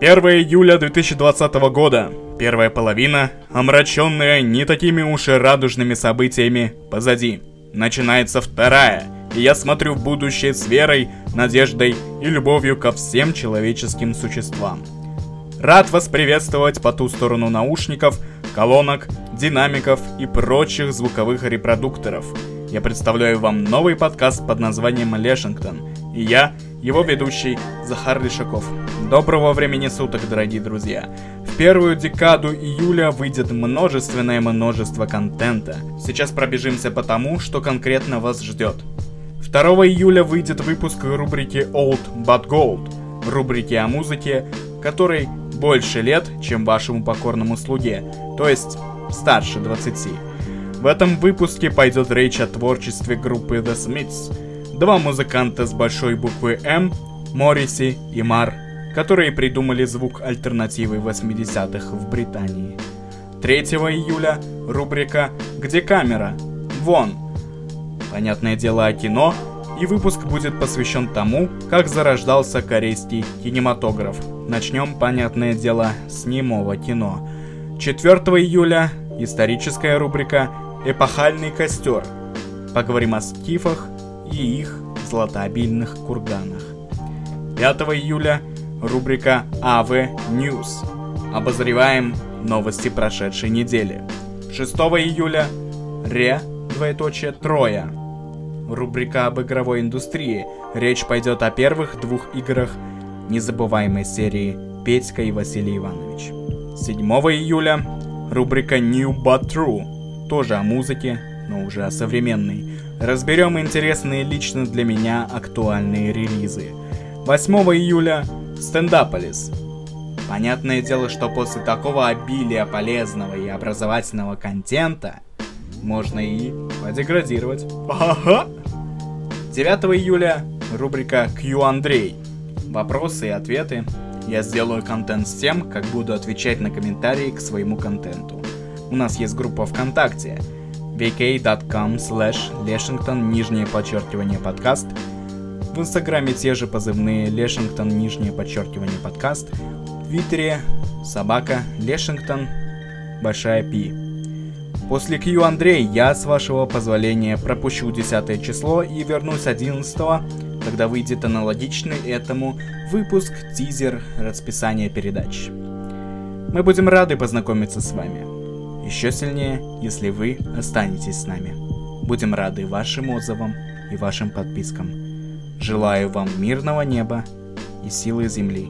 1 июля 2020 года. Первая половина, омраченная не такими уж и радужными событиями, позади. Начинается вторая, и я смотрю в будущее с верой, надеждой и любовью ко всем человеческим существам. Рад вас приветствовать по ту сторону наушников, колонок, динамиков и прочих звуковых репродукторов. Я представляю вам новый подкаст под названием «Лешингтон», и я, его ведущий Захар Лишаков. Доброго времени суток, дорогие друзья! В первую декаду июля выйдет множественное множество контента. Сейчас пробежимся по тому, что конкретно вас ждет. 2 июля выйдет выпуск рубрики Old But Gold, рубрики о музыке, которой больше лет, чем вашему покорному слуге, то есть старше 20. В этом выпуске пойдет речь о творчестве группы The Smiths. Два музыканта с большой буквы М, Морриси и Мар, которые придумали звук альтернативы 80-х в Британии. 3 июля рубрика «Где камера?» Вон. Понятное дело о кино, и выпуск будет посвящен тому, как зарождался корейский кинематограф. Начнем, понятное дело, с немого кино. 4 июля историческая рубрика «Эпохальный костер». Поговорим о скифах и их златообильных курганах. 5 июля рубрика АВ News. Обозреваем новости прошедшей недели. 6 июля Ре, двоеточие, Троя. Рубрика об игровой индустрии. Речь пойдет о первых двух играх незабываемой серии Петька и Василий Иванович. 7 июля рубрика New But True. Тоже о музыке, но уже о современной. Разберем интересные лично для меня актуальные релизы. 8 июля Стендаполис. Понятное дело, что после такого обилия полезного и образовательного контента можно и подеградировать. Ага. 9 июля рубрика Q Андрей. Вопросы и ответы. Я сделаю контент с тем, как буду отвечать на комментарии к своему контенту. У нас есть группа ВКонтакте vk.com slash leshington нижнее подчеркивание подкаст в инстаграме те же позывные Лешингтон, нижнее подчеркивание подкаст. В твиттере собака Лешингтон, большая пи. После Q Андрей я, с вашего позволения, пропущу 10 число и вернусь 11 когда выйдет аналогичный этому выпуск, тизер, расписание передач. Мы будем рады познакомиться с вами. Еще сильнее, если вы останетесь с нами. Будем рады вашим отзывам и вашим подпискам. Желаю вам мирного неба и силы земли.